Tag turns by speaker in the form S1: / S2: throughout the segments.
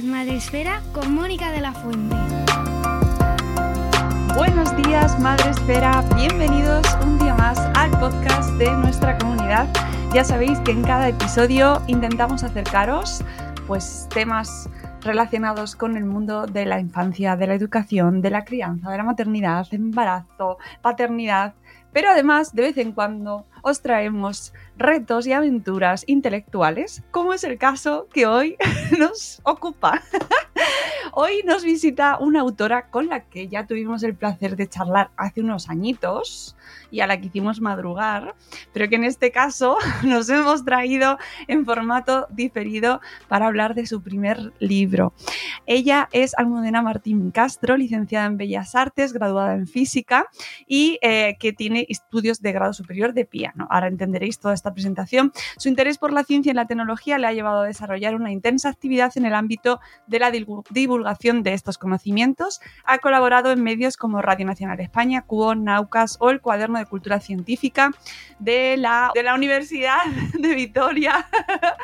S1: Buenos días, Madre Esfera,
S2: con Mónica de la Fuente.
S3: Buenos días, Madre Esfera. Bienvenidos un día más al podcast de nuestra comunidad. Ya sabéis que en cada episodio intentamos acercaros pues temas relacionados con el mundo de la infancia, de la educación, de la crianza, de la maternidad, embarazo, paternidad, pero además de vez en cuando os traemos retos y aventuras intelectuales, como es el caso que hoy nos ocupa. Hoy nos visita una autora con la que ya tuvimos el placer de charlar hace unos añitos y a la que hicimos madrugar, pero que en este caso nos hemos traído en formato diferido para hablar de su primer libro. Ella es Almudena Martín Castro, licenciada en Bellas Artes, graduada en Física y eh, que tiene estudios de grado superior de piano. Ahora entenderéis toda esta presentación. Su interés por la ciencia y la tecnología le ha llevado a desarrollar una intensa actividad en el ámbito de la divulgación de estos conocimientos. Ha colaborado en medios como Radio Nacional España, Cubo, Naucas o el Cuaderno de Cultura Científica de la, de la Universidad de Vitoria,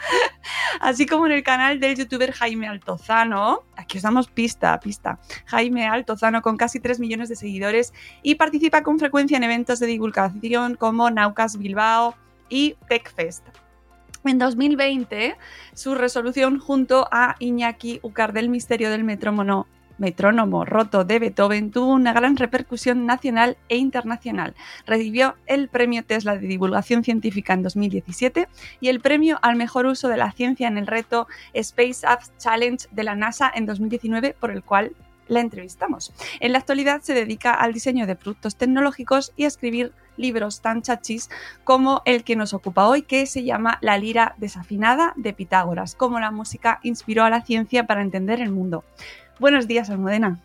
S3: así como en el canal del youtuber Jaime Altozano. Aquí os damos pista, pista. Jaime Altozano con casi 3 millones de seguidores y participa con frecuencia en eventos de divulgación como Naucas Bilbao y TechFest. En 2020, su resolución junto a Iñaki Ucar del Misterio del Metrónomo, roto de Beethoven tuvo una gran repercusión nacional e internacional. Recibió el premio Tesla de Divulgación Científica en 2017 y el premio al mejor uso de la ciencia en el reto Space Apps Challenge de la NASA en 2019, por el cual la entrevistamos. En la actualidad se dedica al diseño de productos tecnológicos y a escribir libros tan chachis como el que nos ocupa hoy, que se llama La lira desafinada de Pitágoras, cómo la música inspiró a la ciencia para entender el mundo. Buenos días, Almudena.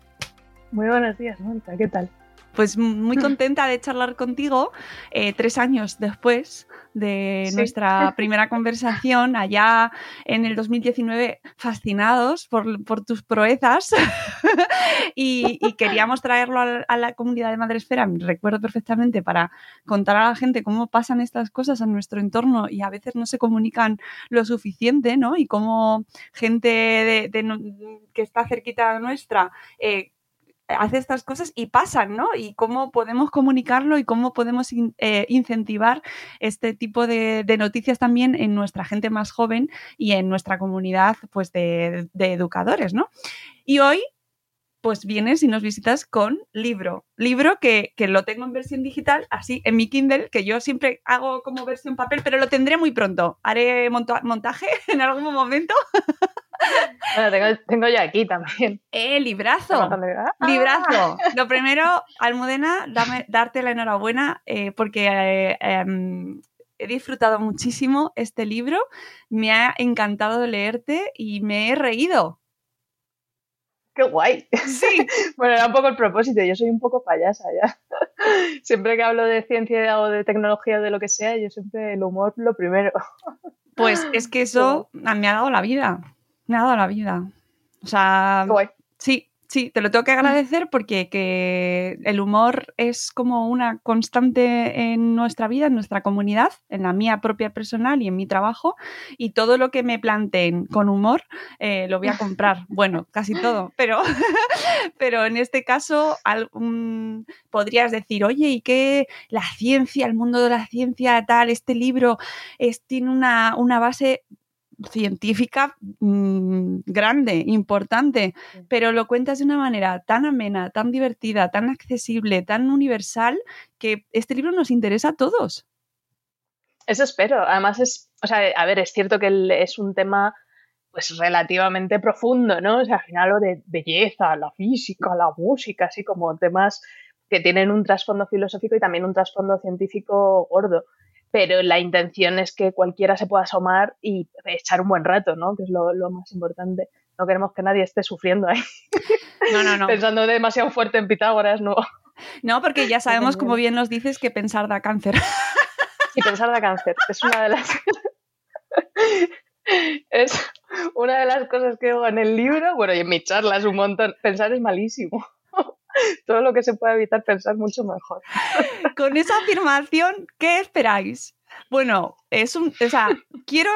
S4: Muy buenos días, Monta, ¿qué tal?
S3: Pues muy contenta de charlar contigo eh, tres años después de
S4: Sí.
S3: nuestra primera conversación, allá en el 2019, fascinados por, por tus proezas y, y queríamos traerlo a, la- a la comunidad de Madresfera, recuerdo perfectamente, para contar a la gente cómo pasan estas cosas en nuestro entorno y a veces no se comunican lo suficiente, ¿no? Y cómo gente de- de no- que está cerquita nuestra eh, hace estas cosas y pasan, ¿no? Y cómo podemos comunicarlo y cómo podemos eh, incentivar este tipo de, noticias también en nuestra gente más joven y en nuestra comunidad pues, de, de educadores, ¿no? Y hoy, pues vienes y nos visitas con libro. Libro que, que lo tengo en versión digital, así en mi Kindle, que yo siempre hago como versión papel, pero lo tendré muy pronto. Haré monta- montaje en algún momento.
S4: Bueno, tengo, tengo yo aquí también.
S3: ¡Eh, librazo!
S4: Ah,
S3: Librazo. Lo primero, Almudena, dame- darte la enhorabuena eh, porque eh, em, he disfrutado muchísimo este libro. Me ha encantado leerte y me he reído.
S4: ¡Qué guay!
S3: Sí.
S4: Bueno, era un poco el propósito. Yo soy un poco payasa ya. Siempre que hablo de ciencia o de tecnología o de lo que sea, yo siempre el humor lo primero.
S3: Pues es que eso me ha dado la vida. Me ha dado la vida. O sea,
S4: guay.
S3: sí, Sí, te lo tengo que agradecer porque que el humor es como una constante en nuestra vida, en nuestra comunidad, en la mía propia personal y en mi trabajo. Y todo lo que me planteen con humor eh, lo voy a comprar. Bueno, casi todo, pero, pero en este caso podrías decir, oye, ¿y qué la ciencia, el mundo de la ciencia, tal, este libro es, tiene una, una base científica mm, grande, importante, pero lo cuentas de una manera tan amena, tan divertida, tan accesible, tan universal, que este libro nos interesa a todos.
S4: Eso espero. Además es, o sea, a ver, es cierto que es un tema pues relativamente profundo, ¿no? O sea, al final lo de belleza, la física, la música, así como temas que tienen un trasfondo filosófico y también un trasfondo científico gordo pero la intención es que cualquiera se pueda asomar y echar un buen rato, ¿no? Que es lo, más importante. No queremos que nadie esté sufriendo ahí.
S3: No, no, no.
S4: Pensando demasiado fuerte en Pitágoras, no.
S3: No, porque ya sabemos, como bien nos dices, que pensar da cáncer.
S4: Y pensar da cáncer. Es una de las. es una de las cosas que hago en el libro, bueno, y en mi charla es un montón. Pensar es malísimo. todo lo que se pueda evitar pensar mucho mejor.
S3: Con esa afirmación, ¿qué esperáis? Bueno, es un, o sea, quiero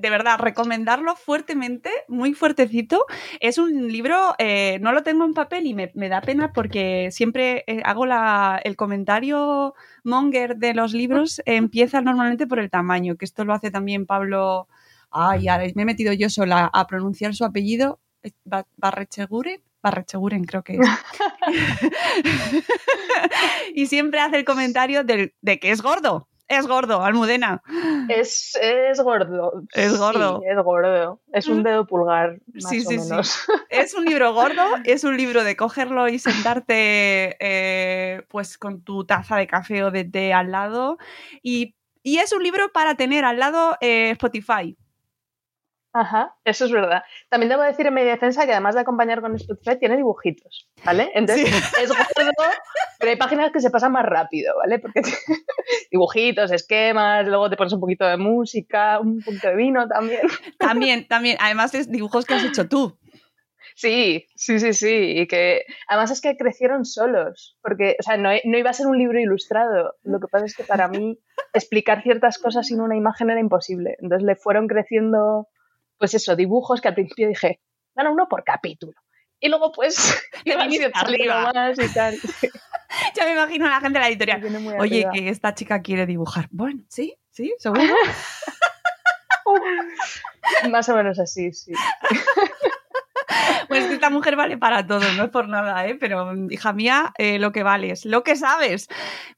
S3: de verdad recomendarlo fuertemente, muy fuertecito. Es un libro, eh, no lo tengo en papel y me, da pena porque siempre eh, hago la, el comentario monger de los libros, empieza normalmente por el tamaño, que esto lo hace también Pablo. Ay, me he metido yo sola a pronunciar su apellido, Barrecheguren. Barrecheguren creo que es. y siempre hace el comentario de, que es gordo. Es gordo, Almudena.
S4: Es, es gordo.
S3: Es gordo.
S4: es gordo. Es un dedo pulgar. Más sí, sí, sí.
S3: Es un libro gordo, es un libro de cogerlo y sentarte eh, pues con tu taza de café o de té al lado. Y, es un libro para tener al lado eh, Spotify.
S4: Ajá, eso es verdad. También debo decir en mi defensa que además de acompañar con Spotify tiene dibujitos, ¿vale? Entonces es gordo, pero hay páginas que se pasan más rápido, ¿vale? Porque dibujitos, esquemas, luego te pones un poquito de música, un poquito de vino también.
S3: También, también. Además es dibujos que has hecho tú.
S4: Sí, sí, sí, sí. Y que además es que crecieron solos, porque, o sea, no, no, iba a ser un libro ilustrado. Lo que pasa es que para mí explicar ciertas cosas sin una imagen era imposible. Entonces le fueron creciendo pues eso, dibujos que al principio dije, no, uno por capítulo. Y luego pues
S3: arriba más y tal. ya me imagino a la gente de la editorial. Oye, que esta chica quiere dibujar. Bueno, sí, sí, seguro.
S4: más o menos así, sí.
S3: Pues esta mujer vale para todo, no es por nada, ¿eh? pero hija mía, eh, lo que vales, lo que sabes.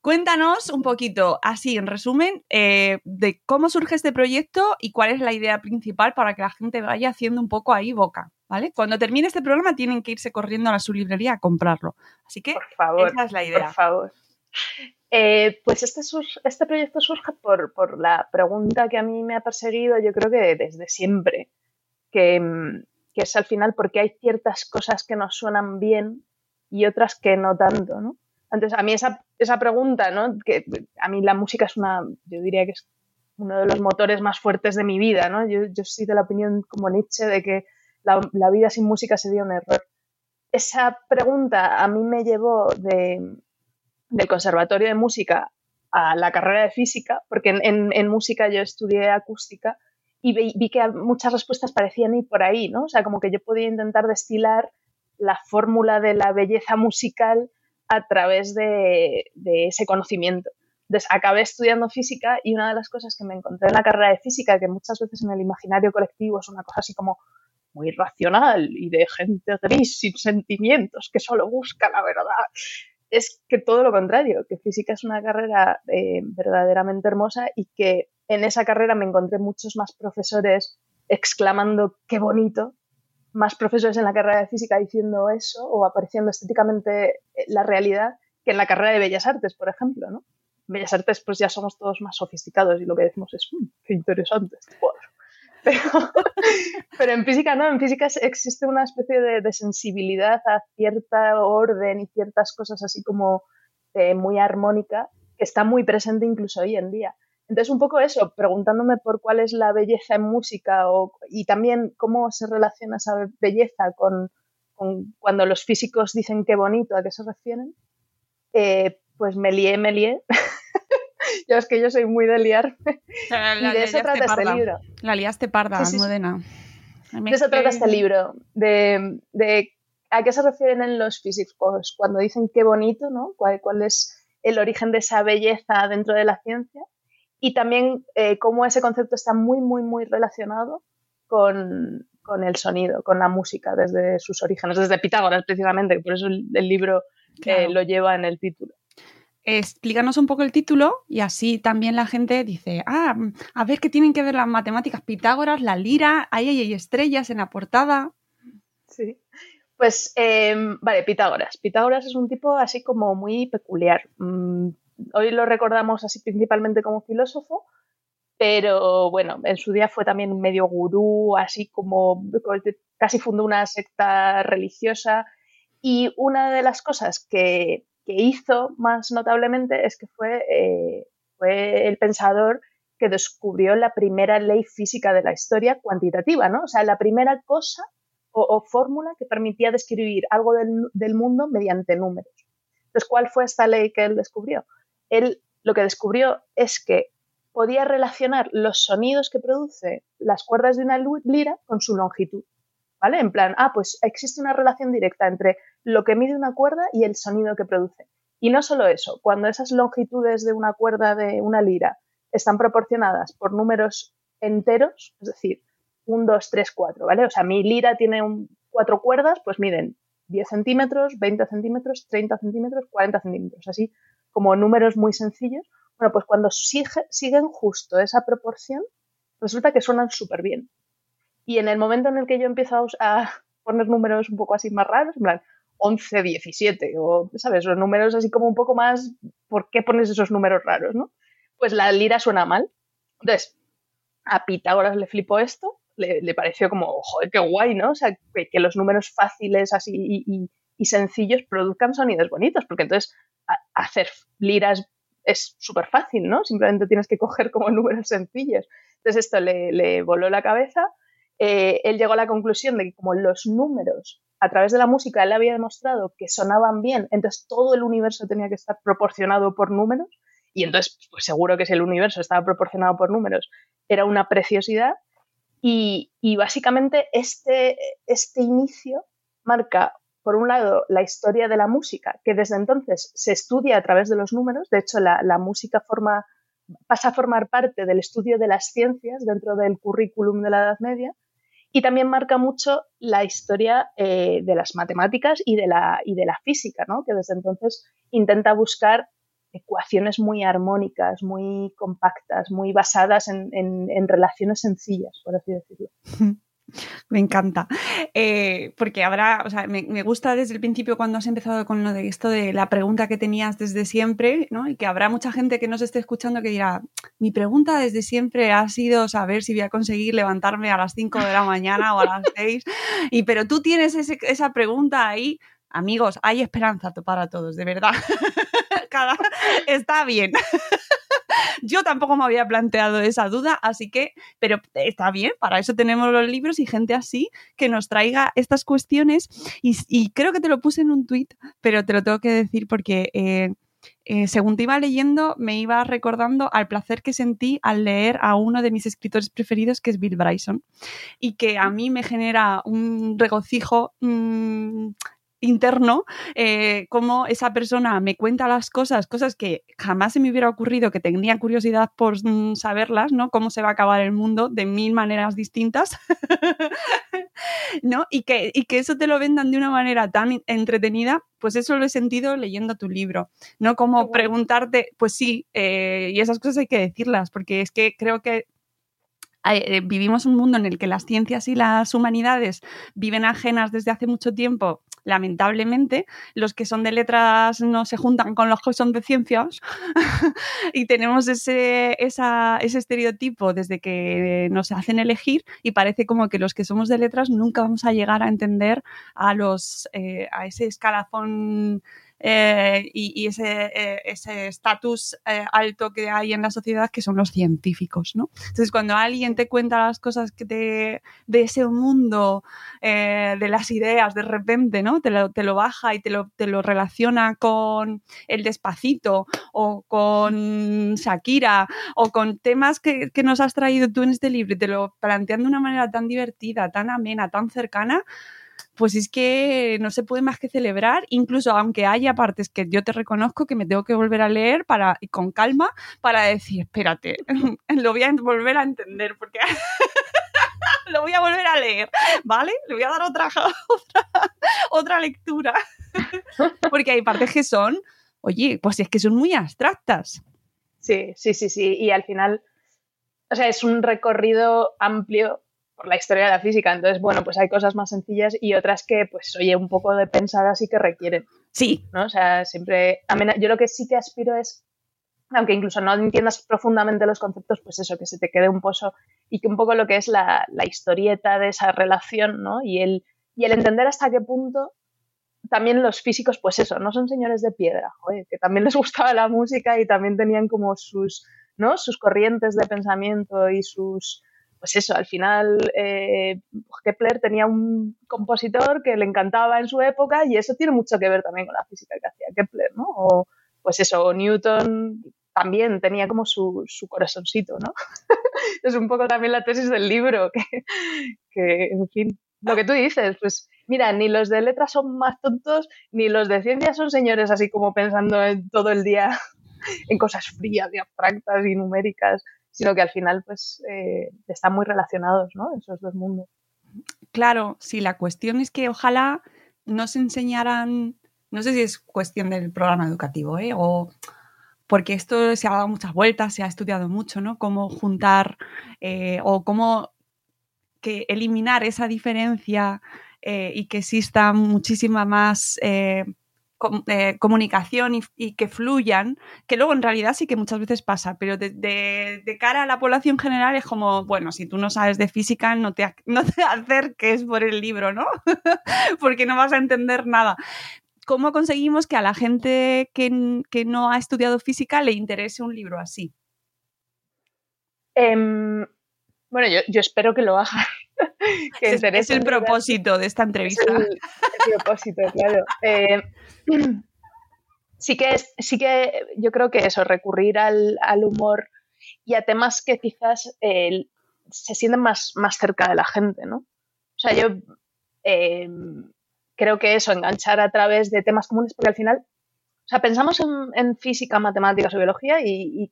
S3: Cuéntanos un poquito, así en resumen, eh, de cómo surge este proyecto y cuál es la idea principal para que la gente vaya haciendo un poco ahí boca. ¿Vale? Cuando termine este programa tienen que irse corriendo a su librería a comprarlo. Así que
S4: por favor,
S3: esa es la idea.
S4: Por favor. Eh, pues este, este proyecto surge por, por, la pregunta que a mí me ha perseguido, yo creo que desde siempre, que, mm, que es al final porque hay ciertas cosas que nos suenan bien y otras que no tanto, ¿no? Entonces, a mí esa, esa pregunta, ¿no? Que a mí la música es una, yo diría que es uno de los motores más fuertes de mi vida, ¿no? Yo, yo soy de la opinión como Nietzsche de que la, la, vida sin música sería un error. Esa pregunta a mí me llevó de, del conservatorio de música a la carrera de física, porque en, en, en música yo estudié acústica y vi, que muchas respuestas parecían ir por ahí, ¿no? O sea, como que yo podía intentar destilar la fórmula de la belleza musical a través de, ese conocimiento. Entonces, acabé estudiando física y una de las cosas que me encontré en la carrera de física, que muchas veces en el imaginario colectivo es una cosa así como muy racional y de gente gris sin sentimientos que solo busca la verdad, es que todo lo contrario, que física es una carrera eh, verdaderamente hermosa y que en esa carrera me encontré muchos más profesores exclamando qué bonito, más profesores en la carrera de física diciendo eso o apareciendo estéticamente eh, la realidad que en la carrera de Bellas Artes, por ejemplo, ¿no? Bellas Artes pues ya somos todos más sofisticados y lo que decimos es, mm, qué interesante este Pero, en física no, en física existe una especie de, sensibilidad a cierta orden y ciertas cosas así como eh, muy armónica que está muy presente incluso hoy en día. Entonces, un poco eso, preguntándome por cuál es la belleza en música o, y también cómo se relaciona esa belleza con, cuando los físicos dicen qué bonito, ¿a qué se refieren? Eh, pues me lié, me lié. yo es que yo soy muy de liarme. y de eso trata este libro.
S3: La liaste parda, Almudena.
S4: De eso trata este libro, de, a qué se refieren en los físicos cuando dicen qué bonito, ¿no? ¿Cuál, cuál es el origen de esa belleza dentro de la ciencia? Y también eh, cómo ese concepto está muy, muy, muy relacionado con, con, el sonido, con la música, desde sus orígenes, desde Pitágoras precisamente, por eso el, libro eh, lo lleva en el título
S3: explícanos un poco el título y así también la gente dice, ah, a ver qué tienen que ver las matemáticas, Pitágoras, la lira, ahí hay estrellas en la portada.
S4: Sí. Pues, em, vale, Pitágoras. Pitágoras es un tipo así como muy peculiar. Mm, hoy lo recordamos así principalmente como filósofo, pero bueno, en su día fue también medio gurú, así como casi fundó una secta religiosa. Y una de las cosas que, hizo más notablemente es que fue, eh, fue el pensador que descubrió la primera ley física de la historia cuantitativa, ¿no? O sea, la primera cosa o, fórmula que permitía describir algo del, del, mundo mediante números. Entonces, ¿cuál fue esta ley que él descubrió? Él lo que descubrió es que podía relacionar los sonidos que produce las cuerdas de una lira con su longitud. ¿Vale? En plan, ah, pues existe una relación directa entre lo que mide una cuerda y el sonido que produce. Y no solo eso, cuando esas longitudes de una cuerda de una lira están proporcionadas por números enteros, es decir, 1, 2, 3, 4, ¿vale? O sea, mi lira tiene cuatro cuerdas, pues miden 10 centímetros, 20 centímetros, 30 centímetros, 40 centímetros, así como números muy sencillos. Bueno, pues cuando siguen justo esa proporción, resulta que suenan súper bien. Y en el momento en el que yo empiezo a poner números un poco así más raros, en plan, 11, 17, o, ¿sabes? Los números así como un poco más, ¿por qué pones esos números raros, no? Pues la lira suena mal. Entonces, a Pitágoras le flipó esto, le, pareció como, joder, qué guay, ¿no? O sea, que, los números fáciles así y, sencillos produzcan sonidos bonitos, porque entonces hacer liras es súper fácil, ¿no? Simplemente tienes que coger como números sencillos. Entonces esto le, voló la cabeza. Eh, él llegó a la conclusión de que como los números a través de la música él había demostrado que sonaban bien, entonces todo el universo tenía que estar proporcionado por números, y entonces pues seguro que si el universo estaba proporcionado por números era una preciosidad, y, básicamente este, este inicio marca, por un lado, la historia de la música, que desde entonces se estudia a través de los números, de hecho la, música pasa a formar parte del estudio de las ciencias dentro del currículum de la Edad Media, y también marca mucho la historia eh, de las matemáticas y de la, y de la física, ¿no? que desde entonces intenta buscar ecuaciones muy armónicas, muy compactas, muy basadas en, en relaciones sencillas, por así decirlo.
S3: Me encanta. Eh, porque habrá, o sea, me, gusta desde el principio cuando has empezado con lo de esto de la pregunta que tenías desde siempre, ¿no? Y que habrá mucha gente que nos esté escuchando que dirá, mi pregunta desde siempre ha sido saber si voy a conseguir levantarme a las 5 de la mañana o a las 6. Y pero tú tienes esa pregunta ahí. Amigos, hay esperanza para todos, de verdad. Está bien. Yo tampoco me había planteado esa duda, así que, pero está bien, para eso tenemos los libros y gente así que nos traiga estas cuestiones. Y, creo que te lo puse en un tuit, pero te lo tengo que decir porque... Eh, eh, según te iba leyendo, me iba recordando al placer que sentí al leer a uno de mis escritores preferidos, que es Bill Bryson, y que a mí me genera un regocijo mm, interno, eh, cómo esa persona me cuenta las cosas, cosas que jamás se me hubiera ocurrido, que tenía curiosidad por mm, saberlas, ¿no? Cómo se va a acabar el mundo de mil maneras distintas, ¿no? Y que, y que eso te lo vendan de una manera tan entretenida, pues eso lo he sentido leyendo tu libro, ¿no? Como preguntarte, pues sí, eh, y esas cosas hay que decirlas, porque es que creo que eh, vivimos un mundo en el que las ciencias y las humanidades viven ajenas desde hace mucho tiempo lamentablemente, los que son de letras no se juntan con los que son de ciencias y tenemos ese, ese estereotipo desde que nos hacen elegir y parece como que los que somos de letras nunca vamos a llegar a entender a, los, eh, a ese escalafón eh, y, ese estatus alto que hay en la sociedad que son los científicos, ¿no? Entonces, cuando alguien te cuenta las cosas que te, de ese mundo de las ideas, de repente, ¿no? Te lo, te lo baja y te lo, te lo relaciona con el despacito o con Shakira o con temas que, que nos has traído tú en este libro y te lo plantean de una manera tan divertida, tan amena, tan cercana, pues es que no se puede más que celebrar, incluso aunque haya partes que yo te reconozco que me tengo que volver a leer para, con calma para decir, espérate, lo voy a volver a entender porque lo voy a volver a leer, ¿vale? Le voy a dar otra, otra, otra lectura. porque hay partes que son, oye, pues es que son muy abstractas.
S4: Sí, sí, sí, sí. Y al final, o sea, es un recorrido amplio la historia de la física. Entonces, bueno, pues hay cosas más sencillas y otras que, pues, oye, un poco de pensadas y que requieren.
S3: Sí.
S4: ¿no? O sea, siempre. Yo lo que sí que aspiro es, aunque incluso no entiendas profundamente los conceptos, pues eso, que se te quede un pozo y que un poco lo que es la, historieta de esa relación, ¿no? Y el, y el entender hasta qué punto también los físicos, pues eso, no son señores de piedra, joder, que también les gustaba la música y también tenían como sus, ¿no? sus corrientes de pensamiento y sus, pues eso, al final eh, Kepler tenía un compositor que le encantaba en su época y eso tiene mucho que ver también con la física que hacía Kepler, ¿no? O pues eso, Newton también tenía como su, su corazoncito, ¿no? es un poco también la tesis del libro, que, que, en fin, lo que tú dices, pues mira, ni los de letras son más tontos, ni los de ciencia son señores así como pensando en todo el día en cosas frías y abstractas y numéricas sino que al final pues eh, están muy relacionados, ¿no? Esos dos mundos.
S3: Claro, sí, la cuestión es que ojalá nos enseñaran, no sé si es cuestión del programa educativo, ¿eh? O porque esto se ha dado muchas vueltas, se ha estudiado mucho, ¿no? Cómo juntar eh, o cómo que eliminar esa diferencia eh, y que exista muchísima más comunicación y, que fluyan, que luego en realidad sí que muchas veces pasa, pero de, cara a la población general es como, bueno, si tú no sabes de física, no te, no te acerques por el libro, ¿no? Porque no vas a entender nada. ¿Cómo conseguimos que a la gente que, no ha estudiado física le interese un libro así?
S4: Em, bueno, yo, espero que lo
S3: es, es, el propósito de esta entrevista.
S4: Es el, propósito, claro. Eh, sí que, sí que yo creo que eso, recurrir al, humor y a temas que quizás eh, se sienten más, más cerca de la gente, ¿no? O sea, yo eh, creo que eso, enganchar a través de temas comunes, porque al final, o sea, pensamos en, física, matemáticas o biología y,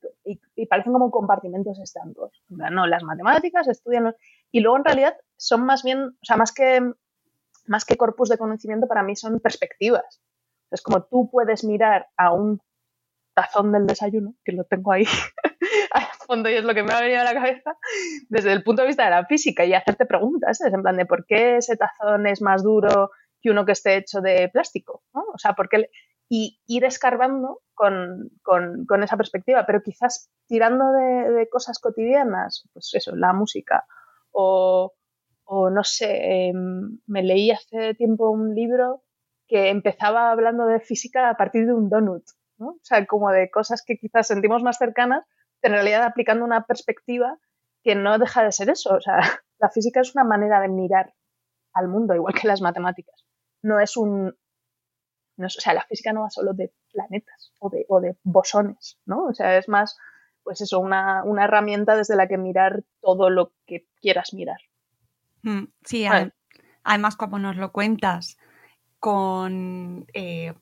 S4: parecen como compartimentos estancos. No, las matemáticas estudian y luego en realidad son más bien, o sea, más que, más que corpus de conocimiento, para mí son perspectivas. Es como tú puedes mirar a un tazón del desayuno, que lo tengo ahí al fondo y es lo que me ha venido a la cabeza, desde el punto de vista de la física y hacerte preguntas, es en plan de por qué ese tazón es más duro que uno que esté hecho de plástico, ¿no? O sea, porque y ir escarbando con, con, esa perspectiva, pero quizás tirando de, cosas cotidianas, pues eso, la música o, o no sé, em, me leí hace tiempo un libro que empezaba hablando de física a partir de un donut, ¿no? O sea, como de cosas que quizás sentimos más cercanas, en realidad aplicando una perspectiva que no deja de ser eso. O sea, la física es una manera de mirar al mundo, igual que las matemáticas. No es un... o sea, la física no va solo de planetas o de, o de bosones, ¿no? O sea, es más, pues eso, una, una herramienta desde la que mirar todo lo que quieras mirar.
S3: Mm, sí, además, como nos lo cuentas, con eh,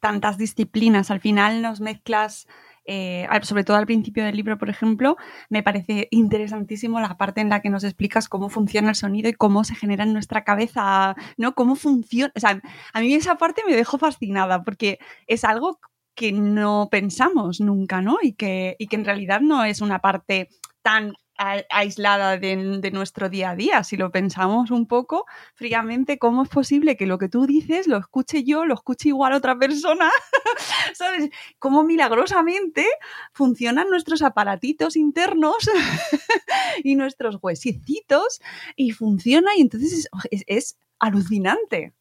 S3: tantas disciplinas. Al final nos mezclas, eh, sobre todo al principio del libro, por ejemplo, me parece interesantísimo la parte en la que nos explicas cómo funciona el sonido y cómo se genera en nuestra cabeza, ¿no? Cómo funciona. O sea, a mí esa parte me dejó fascinada porque es algo que no pensamos nunca, ¿no? Y que, y que en realidad no es una parte tan aislada de, nuestro día a día. Si lo pensamos un poco fríamente, ¿cómo es posible que lo que tú dices lo escuche yo, lo escuche igual otra persona? ¿Sabes? ¿Cómo milagrosamente funcionan nuestros aparatitos internos y nuestros huesicitos y funciona y entonces es, es alucinante.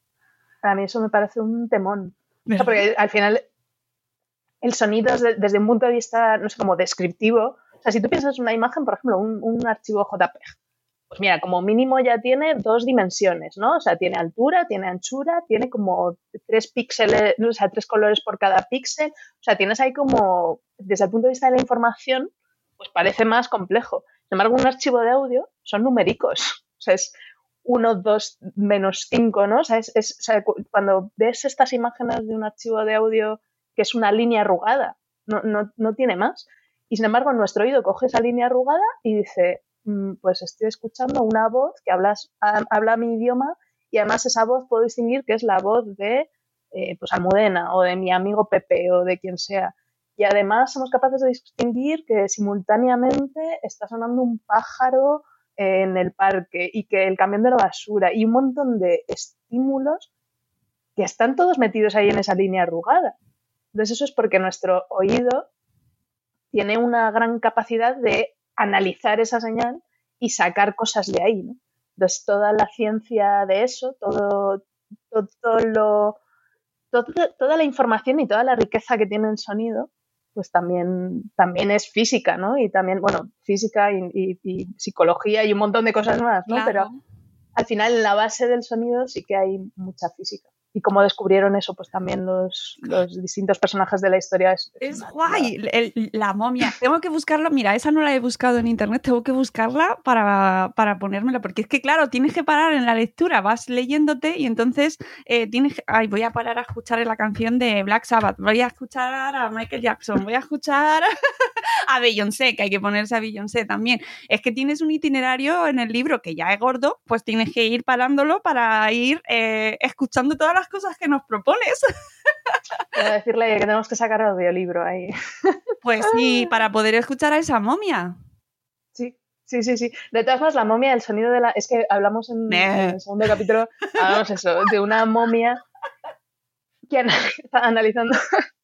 S4: Para mí eso me parece un temón. porque al final el sonido desde un punto de vista, no sé, como descriptivo. O sea, si tú piensas en una imagen, por ejemplo, un, un archivo JPEG, pues mira, como mínimo ya tiene dos dimensiones, ¿no? O sea, tiene altura, tiene anchura, tiene como tres píxeles, o sea, tres colores por cada píxel. O sea, tienes ahí como, desde el punto de vista de la información, pues parece más complejo. Sin embargo, un archivo de audio son numéricos. O sea, es 1, 2, menos 5, ¿no? O sea, es, es, o sea, cuando ves estas imágenes de un archivo de audio que es una línea arrugada, no, no, no tiene más. Y sin embargo, nuestro oído coge esa línea arrugada y dice, mm, pues estoy escuchando una voz que hablas, habla mi idioma y además esa voz puedo distinguir que es la voz de eh, pues Almudena o de mi amigo Pepe o de quien sea. Y además somos capaces de distinguir que simultáneamente está sonando un pájaro en el parque y que el camión de la basura y un montón de estímulos que están todos metidos ahí en esa línea arrugada. Entonces eso es porque nuestro oído tiene una gran capacidad de analizar esa señal y sacar cosas de ahí. ¿no? Entonces toda la ciencia de eso, todo, todo, lo, toda la información y toda la riqueza que tiene el sonido, pues también, también es física, ¿no? Y también, bueno, física y, psicología y un montón de cosas más, ¿no? Pero al final en la base del sonido sí que hay mucha física y cómo descubrieron eso, pues también los, los distintos personajes de la historia.
S3: Es, es guay, la momia. Tengo que buscarlo, mira, esa no la he buscado en internet, tengo que buscarla para, para ponérmela, porque es que, claro, tienes que parar en la lectura, vas leyéndote y entonces eh, tienes ay, voy a parar a escuchar la canción de Black Sabbath, voy a escuchar a Michael Jackson, voy a escuchar a Beyoncé, que hay que ponerse a Beyoncé también. Es que tienes un itinerario en el libro que ya es gordo, pues tienes que ir parándolo para ir eh, escuchando todas las cosas que nos propones.
S4: Voy a decirle que tenemos que sacar audiolibro ahí.
S3: Pues sí, para poder escuchar a esa momia.
S4: Sí, sí, sí, sí. De todas formas, la momia, el sonido de la. Es que hablamos en, el segundo capítulo, hablamos eso, de una momia que está analizando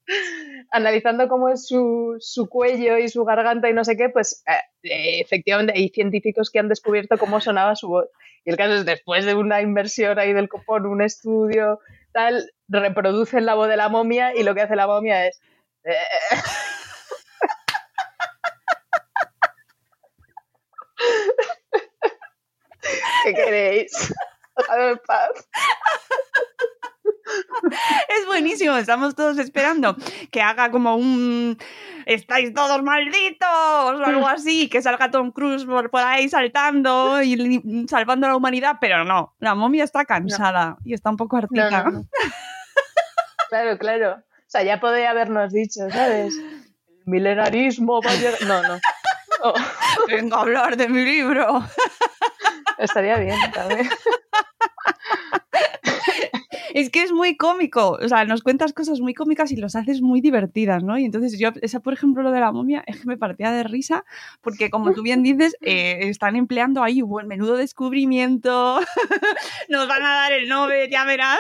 S4: analizando cómo es su, cuello y su garganta y no sé qué, pues eh, efectivamente hay científicos que han descubierto cómo sonaba su voz. Y el caso es, después de una inversión ahí del copón, un estudio, tal, reproducen la voz de la momia y lo que hace la momia es... Eh, ¿Qué queréis? paz.
S3: es buenísimo, estamos todos esperando que haga como un estáis todos malditos o algo así, que salga Tom Cruise por, ahí saltando y salvando a la humanidad, pero no, la momia está cansada y está un poco artica.
S4: claro, claro. O sea, ya podría habernos dicho, ¿sabes? El milenarismo va a llegar... No, no.
S3: Vengo a hablar de mi libro.
S4: Estaría bien, también
S3: es que es muy cómico, o sea, nos cuentas cosas muy cómicas y los haces muy divertidas, ¿no? Y entonces yo, esa por ejemplo, lo de la momia, es que me partía de risa, porque como tú bien dices, eh, están empleando ahí un buen menudo descubrimiento, nos van a dar el Nobel, ya verás.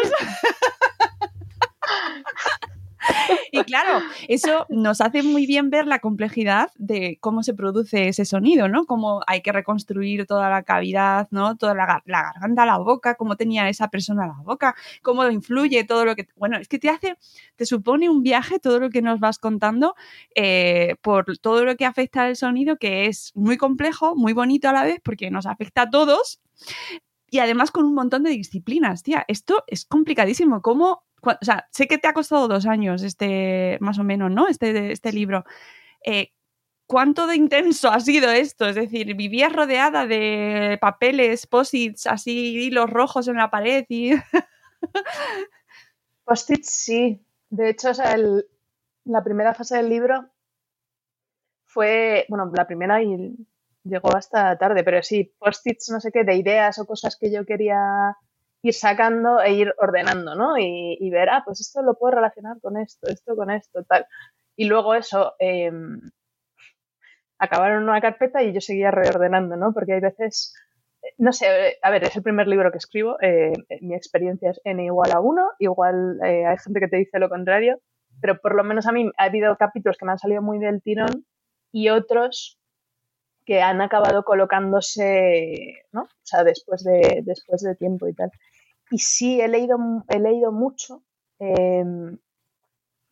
S3: Y claro, eso nos hace muy bien ver la complejidad de cómo se produce ese sonido, ¿no? Cómo hay que reconstruir toda la cavidad, ¿no? Toda la, garganta, la boca, cómo tenía esa persona la boca, cómo influye todo lo que... Bueno, es que te hace, te supone un viaje todo lo que nos vas contando eh, por todo lo que afecta al sonido, que es muy complejo, muy bonito a la vez, porque nos afecta a todos, y además con un montón de disciplinas, tía. Esto es complicadísimo. ¿Cómo o sea, sé que te ha costado dos años este, más o menos, ¿no? Este, este libro. Eh, ¿Cuánto de intenso ha sido esto? Es decir, vivías rodeada de papeles, posits, así, hilos rojos en la pared y...
S4: posits sí. De hecho, o sea, la primera fase del libro fue, bueno, la primera y llegó hasta tarde, pero sí, post-its, no sé qué, de ideas o cosas que yo quería ir sacando e ir ordenando, ¿no? Y, ver, ah, pues esto lo puedo relacionar con esto, esto con esto, tal. Y luego eso, eh, acabaron una carpeta y yo seguía reordenando, ¿no? Porque hay veces, eh, no sé, a ver, es el primer libro que escribo, eh, mi experiencia es n igual a 1, igual eh, hay gente que te dice lo contrario, pero por lo menos a mí ha habido capítulos que me han salido muy del tirón y otros que han acabado colocándose, ¿no? O sea, después de, después de tiempo y tal. Y sí, he leído, he leído mucho em,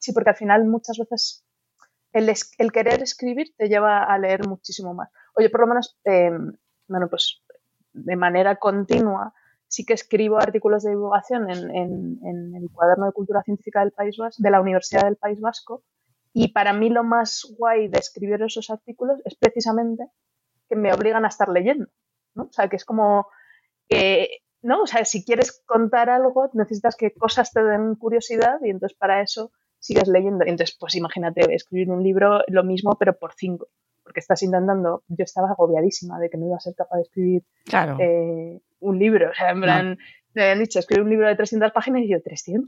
S4: Sí, porque al final muchas veces el, el, querer escribir te lleva a leer muchísimo más. Oye, por lo menos, em, bueno, pues de manera continua sí que escribo artículos de divulgación en, en, el cuaderno de cultura científica del País Vasco, de la Universidad del País Vasco y para mí lo más guay de escribir esos artículos es precisamente que me obligan a estar leyendo, ¿no? O sea, que es como ¿no? O sea, si quieres contar algo necesitas que cosas te den curiosidad y entonces para eso sigues leyendo. Entonces, pues imagínate escribir un libro lo mismo pero por cinco porque estás intentando, yo estaba agobiadísima de que no iba a ser capaz de escribir
S3: claro.
S4: eh, un libro. O sea, en plan, me habían dicho, escribir un libro de 300 páginas y yo, ¿300?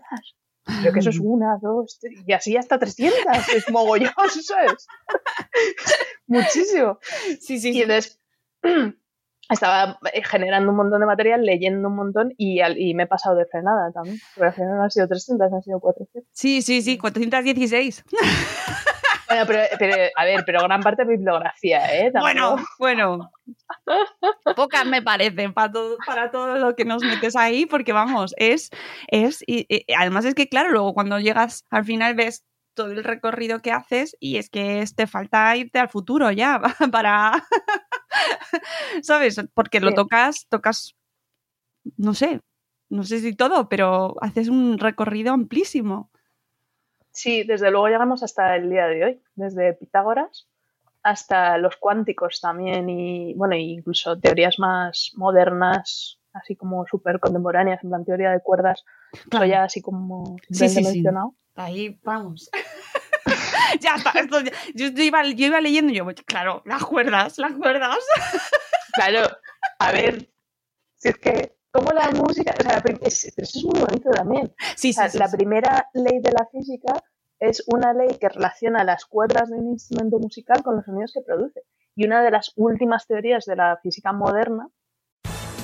S4: Creo que eso es una, dos, tres, y así hasta 300. Es mogollón, ¿sabes? Muchísimo.
S3: Sí, sí.
S4: Y entonces estaba generando un montón de material, leyendo un montón y, y me he pasado de frenada también. Pero al final no han sido 300, han sido 400.
S3: Sí, sí, sí, 416.
S4: Bueno, pero, a ver, pero gran parte de bibliografía, ¿eh?
S3: Bueno, bueno. Pocas me parecen para todo, para todo lo que nos metes ahí, porque vamos, es, es, y, además es que claro, luego cuando llegas al final ves todo el recorrido que haces y es que te falta irte al futuro ya para, ¿sabes? Porque lo tocas, tocas, no sé, no sé si todo, pero haces un recorrido amplísimo.
S4: Sí, desde luego llegamos hasta el día de hoy, desde Pitágoras hasta los cuánticos también y, bueno, incluso teorías más modernas, así como súper contemporáneas, en plan teoría de cuerdas, claro. ya así como
S3: sí, sí, mencionado. Ahí vamos. ya está, esto, yo, iba, yo, iba, leyendo y yo, claro, las cuerdas, las cuerdas.
S4: claro, a ver, si es que como la música, o sea, eso es muy bonito también.
S3: Sí, sí,
S4: la primera ley de la física es una ley que relaciona las cuerdas de un instrumento musical con los sonidos que produce. Y una de las últimas teorías de la física moderna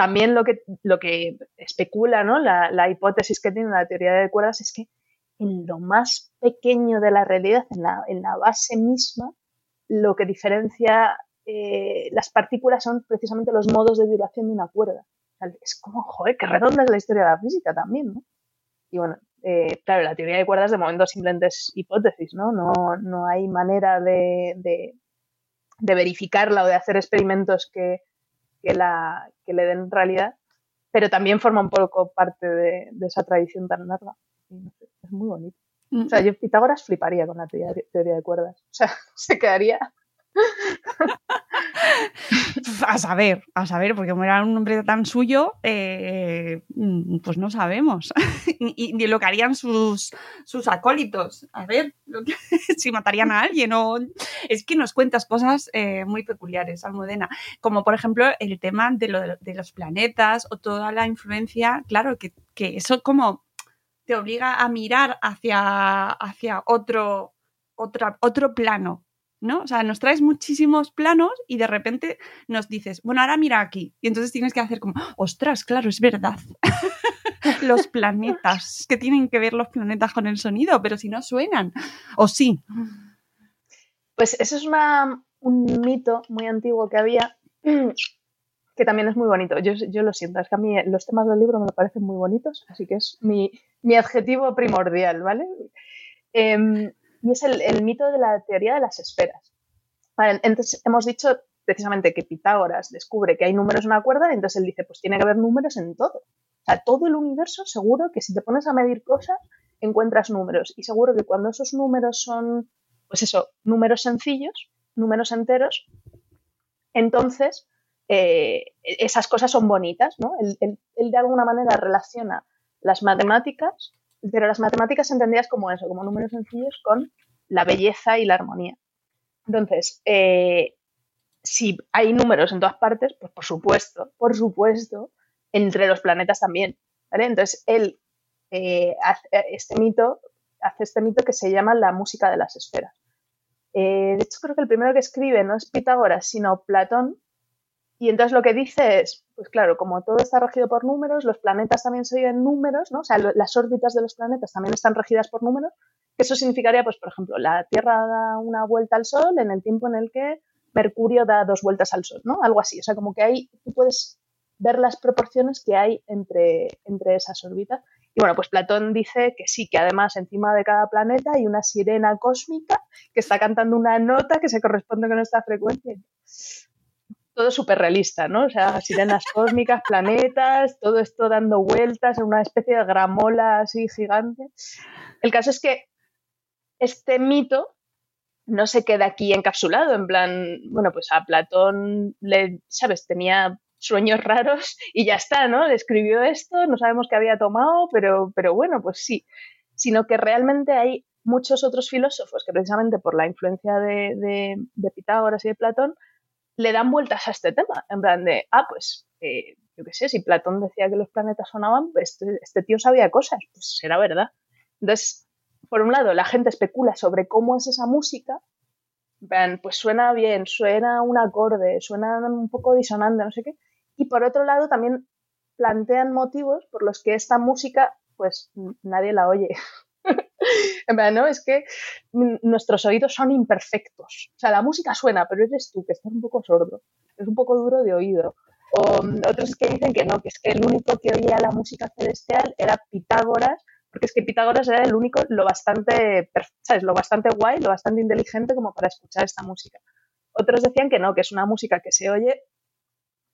S4: también lo que, lo que especula, ¿no? La, la, hipótesis que tiene la teoría de cuerdas es que en lo más pequeño de la realidad, en la, en la base misma, lo que diferencia eh, las partículas son precisamente los modos de vibración de una cuerda. Es como, joder, qué redonda es la historia de la física también, ¿no? Y bueno, eh, claro, la teoría de cuerdas de momento simplemente es hipótesis, ¿no? No, no hay manera de, de verificarla o de hacer experimentos que, que, la, que le den realidad, pero también forma un poco parte de, de esa tradición tan larga. Es muy bonito. O sea, yo Pitágoras fliparía con la teoría, teoría de cuerdas. O sea, se quedaría
S3: a saber, a saber, porque como era un nombre tan suyo, eh, pues no sabemos. y, lo que harían sus, sus acólitos. A ver, si matarían a alguien o... Es que nos cuentas cosas eh, muy peculiares, Almudena. Como por ejemplo el tema de, los planetas o toda la influencia. Claro, que, que eso como te obliga a mirar hacia, hacia otro, otra, otro plano, ¿no? O sea, nos traes muchísimos planos y de repente nos dices, bueno, ahora mira aquí. Y entonces tienes que hacer como, ostras, claro, es verdad. los planetas, que tienen que ver los planetas con el sonido, pero si no suenan. O sí.
S4: Pues eso es un mito muy antiguo que había, que también es muy bonito. Yo, yo lo siento, es que a mí los temas del libro me parecen muy bonitos, así que es mi, mi adjetivo primordial, ¿vale? Eh, y es el, mito de la teoría de las esferas. Entonces hemos dicho precisamente que Pitágoras descubre que hay números en una cuerda y entonces él dice, pues tiene que haber números en todo. O sea, todo el universo seguro que si te pones a medir cosas, encuentras números. Y seguro que cuando esos números son, pues eso, números sencillos, números enteros, entonces eh, esas cosas son bonitas, ¿no? Él, de alguna manera relaciona las matemáticas, pero las matemáticas entendidas como eso, como números sencillos, con la belleza y la armonía. Entonces, eh, si hay números en todas partes, pues por supuesto, por supuesto, entre los planetas también. ¿vale? Entonces, él eh, hace este mito, hace este mito que se llama la música de las esferas. Eh, de hecho, creo que el primero que escribe no es Pitágoras, sino Platón. Y entonces lo que dice es, pues claro, como todo está regido por números, los planetas también se en números, ¿no? O sea, las órbitas de los planetas también están regidas por números. Que eso significaría, pues, por ejemplo, la Tierra da una vuelta al Sol en el tiempo en el que Mercurio da dos vueltas al Sol, ¿no? Algo así. O sea, como que ahí tú puedes ver las proporciones que hay entre, entre esas órbitas. Y bueno, pues Platón dice que sí, que además encima de cada planeta hay una sirena cósmica que está cantando una nota que se corresponde con esta frecuencia. Todo súper realista, ¿no? O sea, sirenas cósmicas, planetas, todo esto dando vueltas en una especie de gramola así gigante. El caso es que este mito no se queda aquí encapsulado, en plan, bueno, pues a Platón le, ¿sabes? Tenía sueños raros y ya está, ¿no? Le escribió esto, no sabemos qué había tomado, pero, pero bueno, pues sí. Sino que realmente hay muchos otros filósofos que precisamente por la influencia de, Pitágoras y de Platón le dan vueltas a este tema, en plan de, ah, pues, eh, yo qué sé, si Platón decía que los planetas sonaban, pues este, este tío sabía cosas, pues será verdad. Entonces, por un lado, la gente especula sobre cómo es esa música, pues suena bien, suena un acorde, suena un poco disonante, no sé qué. Y por otro lado, también plantean motivos por los que esta música, pues nadie la oye. en verdad, ¿no? Es que nuestros oídos son imperfectos. O sea, la música suena, pero eres tú que estás un poco sordo, es un poco duro de oído. O otros que dicen que no, que es que el único que oía la música celestial era Pitágoras porque es que Pitágoras era el único, lo bastante, ¿sabes? Lo bastante guay, lo bastante inteligente como para escuchar esta música. Otros decían que no, que es una música que se oye,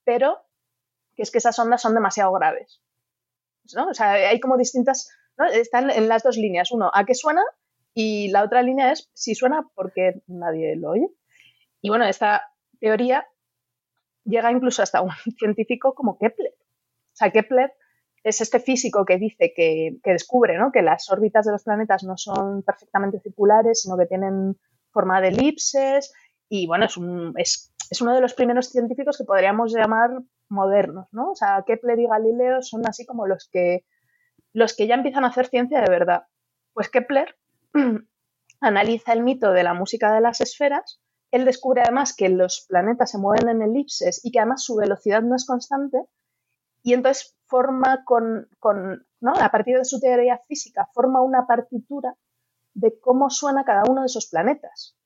S4: pero que es que esas ondas son demasiado graves. ¿no? O sea, hay como distintas, ¿no? están en las dos líneas. Uno, ¿a qué suena? Y la otra línea es si suena porque nadie lo oye. Y bueno, esta teoría llega incluso hasta un científico como Kepler. O sea, Kepler es este físico que dice que, descubre que las órbitas de los planetas no son perfectamente circulares, sino que tienen forma de elipses. Y bueno, es, es, uno de los primeros científicos que podríamos llamar modernos, ¿no? O sea, Kepler y Galileo son así como los que, los que ya empiezan a hacer ciencia de verdad. Pues Kepler analiza el mito de la música de las esferas. Él descubre además que los planetas se mueven en elipses y que además su velocidad no es constante. Y entonces forma con, ¿no? a partir de su teoría física, forma una partitura de cómo suena cada uno de esos planetas.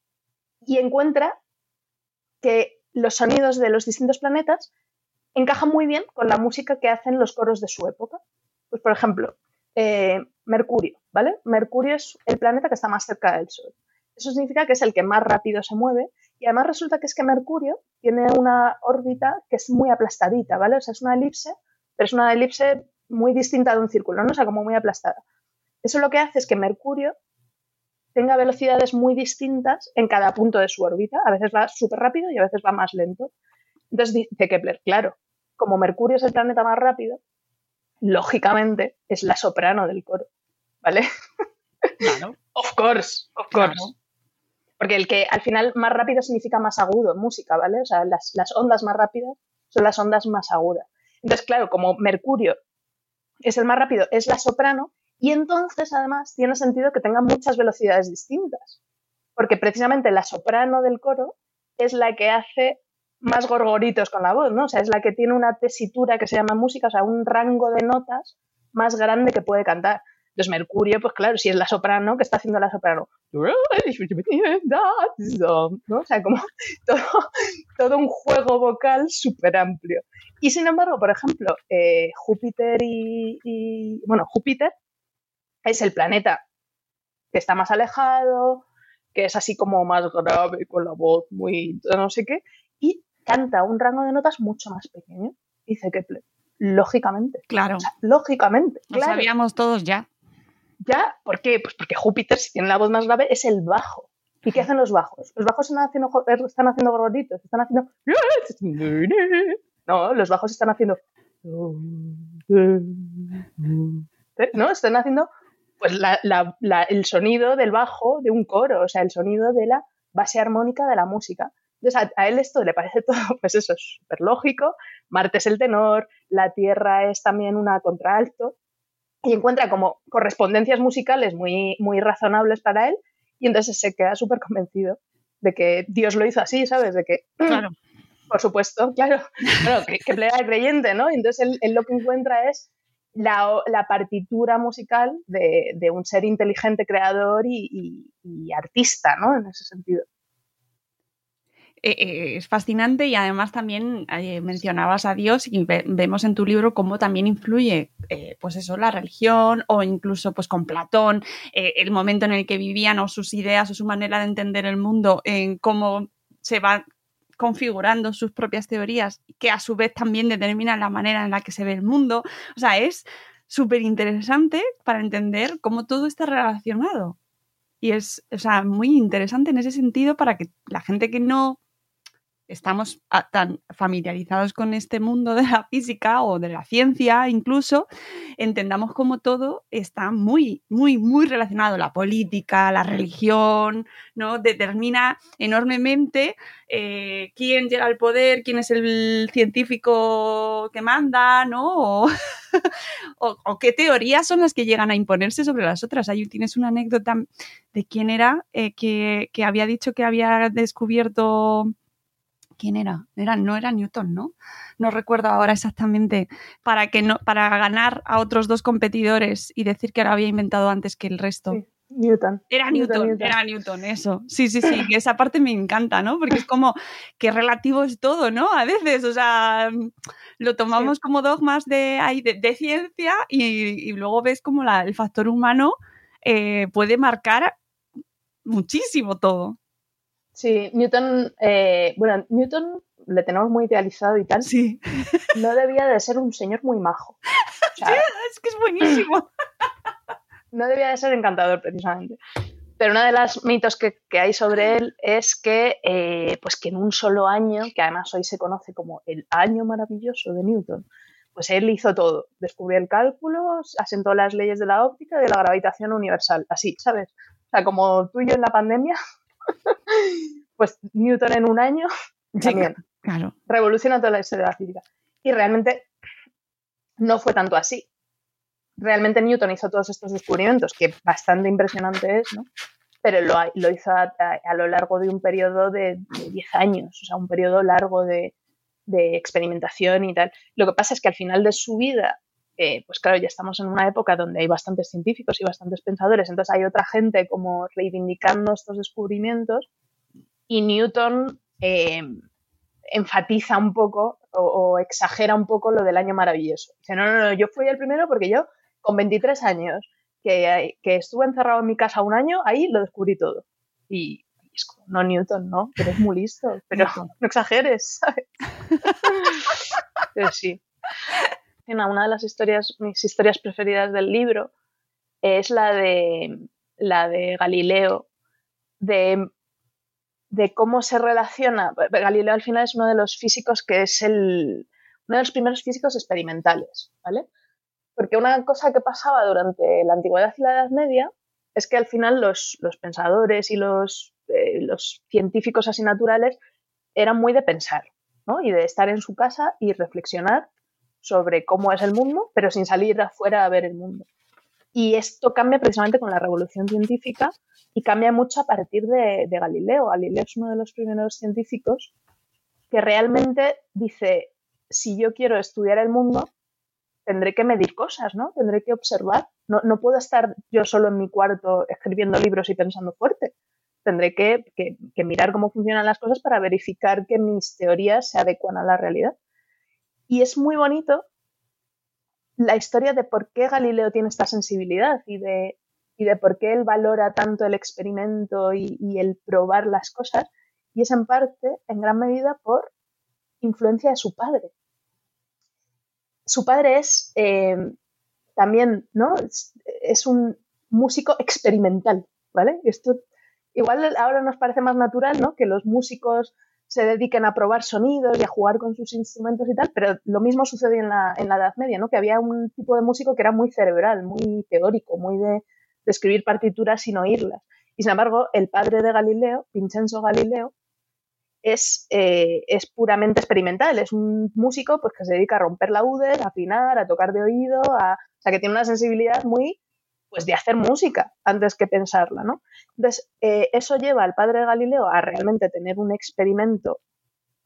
S4: Y encuentra que los sonidos de los distintos planetas encajan muy bien con la música que hacen los coros de su época. Pues, por ejemplo, eh, Mercurio, ¿vale? Mercurio es el planeta que está más cerca del Sol. Eso significa que es el que más rápido se mueve y además resulta que es que Mercurio tiene una órbita que es muy aplastadita, ¿vale? O sea, es una elipse pero es una elipse muy distinta de un círculo, ¿no? O sea, como muy aplastada. Eso lo que hace es que Mercurio tenga velocidades muy distintas en cada punto de su órbita. A veces va súper rápido y a veces va más lento. Entonces dice Kepler, claro, como Mercurio es el planeta más rápido, lógicamente es la soprano del coro, ¿vale?
S3: Claro.
S4: of course, of course. Porque el que al final más rápido significa más agudo en música, ¿vale? O sea, las, las ondas más rápidas son las ondas más agudas. Entonces, claro, como Mercurio es el más rápido, es la soprano, y entonces además tiene sentido que tenga muchas velocidades distintas, porque precisamente la soprano del coro es la que hace más gorgoritos con la voz, ¿no? O sea, es la que tiene una tesitura que se llama música, o sea, un rango de notas más grande que puede cantar. Entonces, Mercurio, pues claro, si es la soprano, que está haciendo la soprano? ¿no? O sea, como todo, todo un juego vocal súper amplio. Y sin embargo, por ejemplo, eh, Júpiter y, Bueno, Júpiter es el planeta que está más alejado, que es así como más grave, con la voz muy. no sé qué, y canta un rango de notas mucho más pequeño, dice Kepler. lógicamente.
S3: Claro.
S4: lógicamente.
S3: Lo sabíamos todos ya.
S4: ¿Ya? ¿Por qué? Pues porque Júpiter, si tiene la voz más grave, es el bajo. ¿Y qué hacen los bajos? Los bajos están haciendo, están haciendo gorgoritos, están haciendo... No, los bajos están haciendo... ¿No? Están haciendo pues el sonido del bajo de un coro, o sea, el sonido de la base armónica de la música. Entonces, a, él esto le parece todo, pues eso, es súper lógico. Marte es el tenor, la Tierra es también una contralto, y encuentra como correspondencias musicales muy, muy razonables para él, y entonces se queda súper convencido de que Dios lo hizo así, ¿sabes? De que,
S3: claro.
S4: por supuesto, claro, claro que, que plega creyente, ¿no? entonces él, lo que encuentra es la, la partitura musical de, de, un ser inteligente, creador y, y artista, ¿no? En ese sentido.
S3: Eh, eh, es fascinante y además también eh, mencionabas a Dios y vemos en tu libro cómo también influye pues eso la religión o incluso pues con Platón el momento en el que vivían o sus ideas o su manera de entender el mundo en cómo se va configurando sus propias teorías que a su vez también determinan la manera en la que se ve el mundo. O sea es súper interesante para entender cómo todo está relacionado. Y es o sea, muy interesante en ese sentido para que la gente que no estamos tan familiarizados con este mundo de la física o de la ciencia incluso, entendamos como todo está muy, muy, muy relacionado. La política, la religión, ¿no? Determina enormemente eh, quién llega al poder, quién es el científico que manda, ¿no? O, qué teorías son las que llegan a imponerse sobre las otras. Ahí tienes una anécdota de quién era eh, que, que había dicho que había descubierto ¿quién era? era? No era Newton, ¿no? No recuerdo ahora exactamente. Para, que no, para ganar a otros dos competidores y decir que lo había inventado antes que el resto.
S4: Newton.
S3: Era Newton, era Newton, eso. Sí, sí, sí, esa parte me encanta, ¿no? Porque es como que relativo es todo, ¿no? A veces, o sea, lo tomamos como dogmas de, de, ciencia y, luego ves como la, el factor humano eh, puede marcar muchísimo todo.
S4: Sí, Newton, eh, bueno, Newton le tenemos muy idealizado y tal.
S3: Sí.
S4: No debía de ser un señor muy majo.
S3: es que es buenísimo.
S4: No debía de ser encantador, precisamente. Pero uno de los mitos que, hay sobre él es que, eh, pues que en un solo año, que además hoy se conoce como el año maravilloso de Newton, pues él hizo todo. Descubrió el cálculo, asentó las leyes de la óptica y de la gravitación universal. Así, ¿sabes? O sea, como tú y yo en la pandemia, pues Newton en un año también
S3: claro.
S4: revoluciona toda la historia de la física. Y realmente no fue tanto así. Realmente Newton hizo todos estos descubrimientos, que bastante impresionante es, ¿no? Pero lo, hizo a, lo largo de un periodo de, 10 años, o sea, un periodo largo de, de experimentación y tal. Lo que pasa es que al final de su vida pues claro, ya estamos en una época donde hay bastantes científicos y bastantes pensadores, entonces hay otra gente como reivindicando estos descubrimientos y Newton eh, enfatiza un poco o, exagera un poco lo del año maravilloso. Dice, no, no, no, yo fui el primero porque yo con 23 años que, que estuve encerrado en mi casa un año, ahí lo descubrí todo. Y, es como, no, Newton, no, eres muy listo, pero no exageres, ¿sabes? pero sí una de las historias, mis historias preferidas del libro, es la de, la de Galileo, de, de cómo se relaciona. Galileo al final es uno de los físicos que es el, uno de los primeros físicos experimentales, ¿vale? Porque una cosa que pasaba durante la antigüedad y la Edad Media es que al final los, pensadores y los, eh, los científicos así naturales eran muy de pensar, ¿no? Y de estar en su casa y reflexionar sobre cómo es el mundo, pero sin salir afuera a ver el mundo. Y esto cambia precisamente con la revolución científica y cambia mucho a partir de, Galileo. Galileo es uno de los primeros científicos que realmente dice, si yo quiero estudiar el mundo, tendré que medir cosas, ¿no? Tendré que observar. No, no puedo estar yo solo en mi cuarto escribiendo libros y pensando fuerte. Tendré que, que mirar cómo funcionan las cosas para verificar que mis teorías se adecuan a la realidad. Y es muy bonito la historia de por qué Galileo tiene esta sensibilidad y de, y de por qué él valora tanto el experimento y, el probar las cosas. Y es en parte, en gran medida, por influencia de su padre. su padre es eh, también, ¿no? Es, un músico experimental, ¿vale? Esto igual ahora nos parece más natural, ¿no? Que los músicos se dediquen a probar sonidos y a jugar con sus instrumentos y tal, pero lo mismo sucedió en la, en la Edad Media, ¿no? Que había un tipo de músico que era muy cerebral, muy teórico, muy de, de escribir partituras sin oírlas. Y sin embargo, el padre de Galileo, Vincenzo Galileo, es, eh, es, puramente experimental. Es un músico pues, que se dedica a romper laudes, a afinar, a tocar de oído, a, o sea, que tiene una sensibilidad muy pues de hacer música antes que pensarla, ¿no? Entonces, eh, eso lleva al padre Galileo a realmente tener un experimento,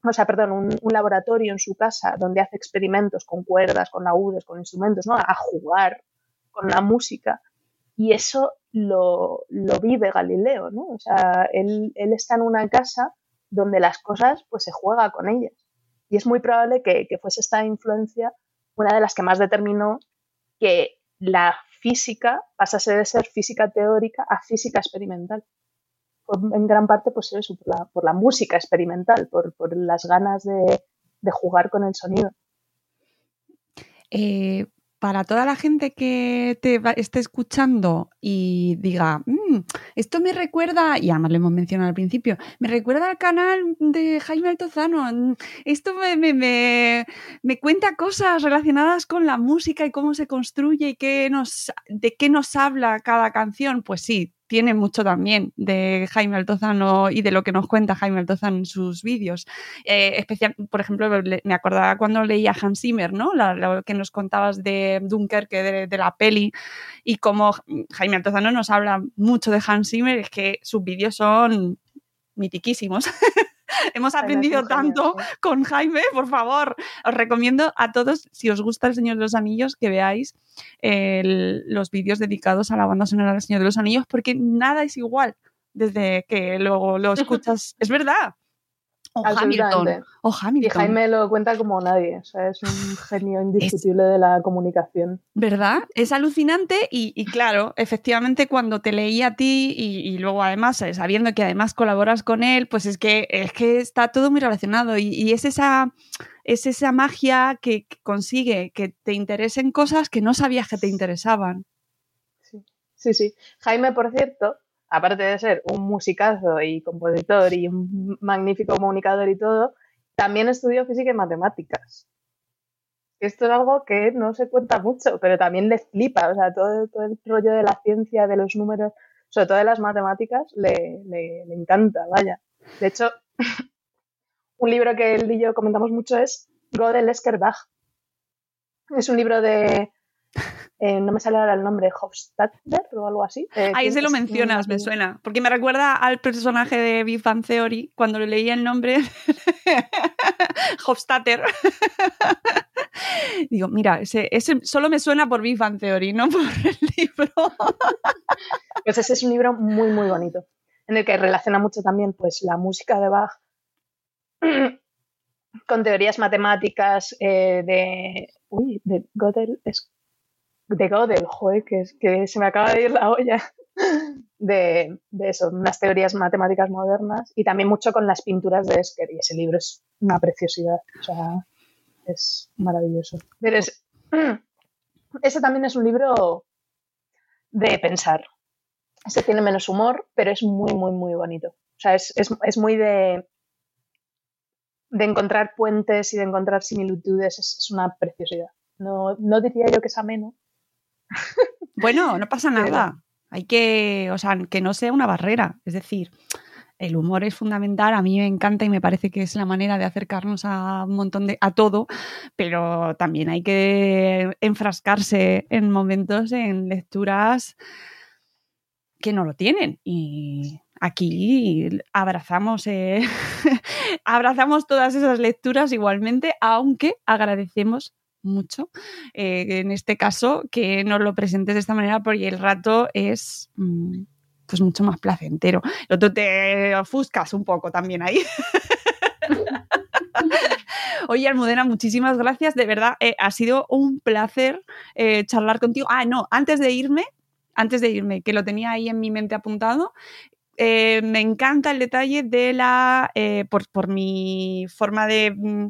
S4: o sea, perdón, un, laboratorio en su casa donde hace experimentos con cuerdas, con laudes, con instrumentos, ¿no? A jugar con la música. Y eso lo, lo vive Galileo, ¿no? O sea, él, él está en una casa donde las cosas pues se juega con ellas. Y es muy probable que, fuese esta influencia una de las que más determinó que la física pasase de ser física teórica a física experimental. en gran parte pues, eso, por, la, música experimental, por, las ganas de, jugar con el sonido.
S3: Eh, para toda la gente que te esté escuchando y diga, mm, esto me recuerda, y además lo hemos mencionado al principio, me recuerda al canal de Jaime Altozano, mm, esto me, me, cuenta cosas relacionadas con la música y cómo se construye y qué nos, de qué nos habla cada canción, pues sí, tiene mucho también de Jaime Altozano y de lo que nos cuenta Jaime Altozano en sus vídeos. Eh, especial, por ejemplo, me acordaba cuando leía Hans Zimmer, ¿no? lo que nos contabas de Dunkerque, de, de, la peli, y cómo Jaime Altozano nos habla mucho de Hans Zimmer, es que sus vídeos son mitiquísimos. Hemos aprendido tanto con Jaime, por favor. Os recomiendo a todos, si os gusta El Señor de los Anillos, que veáis los vídeos dedicados a la banda sonora del Señor de los Anillos, porque nada es igual desde que luego lo escuchas. es verdad. O Hamilton. O Hamilton.
S4: Y Jaime lo cuenta como nadie. O sea, es un genio indiscutible de la comunicación.
S3: ¿Verdad? Es alucinante y, claro, efectivamente cuando te leí a ti y, luego además eh, sabiendo que además colaboras con él, pues es que, es que está todo muy relacionado y, es, esa, es esa magia que, consigue que te interesen cosas que no sabías que te interesaban.
S4: Sí, sí. sí. Jaime, por cierto, aparte de ser un musicazo y compositor y un magnífico comunicador y todo, también estudió física y matemáticas. Esto es algo que no se cuenta mucho, pero también le flipa, o sea, todo, todo el rollo de la ciencia, de los números, sobre todo de las matemáticas, le, le, encanta, vaya. De hecho, un libro que él y yo comentamos mucho es Gödel Eskerbach. Es un libro de, eh, no me sale ahora el nombre, Hofstadter o algo así.
S3: Eh, Ahí se lo mencionas, me suena, porque me recuerda al personaje de Big Bang Theory, cuando le leía el nombre, Hofstadter. Digo, mira, ese, solo me suena por Big Bang Theory, no por el libro.
S4: pues ese es un libro muy, muy bonito, en el que relaciona mucho también pues, la música de Bach con teorías matemáticas eh, de... Uy, de Gödel, es de Gödel, joder, que, que se me acaba de ir la olla, de, de eso, unas teorías matemáticas modernas y también mucho con las pinturas de Esker y ese libro es una preciosidad, o sea, es maravilloso. Pero ese también es un libro de pensar. Este tiene menos humor, pero es muy, muy, muy bonito. O sea, es, es, es muy de, de encontrar puentes y de encontrar similitudes, es, una preciosidad. No, no diría yo que es ameno,
S3: bueno, no pasa nada. Hay que, o sea, que no sea una barrera. Es decir, el humor es fundamental, a mí me encanta y me parece que es la manera de acercarnos a un montón de a todo, pero también hay que enfrascarse en momentos en lecturas que no lo tienen y aquí abrazamos eh, abrazamos todas esas lecturas igualmente, aunque agradecemos mucho. Eh, en este caso, que nos lo presentes de esta manera porque el rato es mm, pues mucho más placentero. Lo otro te ofuscas un poco también ahí. Oye, Almudena, muchísimas gracias. De verdad, eh, ha sido un placer eh, charlar contigo. Ah, no, antes de irme, antes de irme, que lo tenía ahí en mi mente apuntado, me encanta el detalle de la, por, por, mi forma de mm,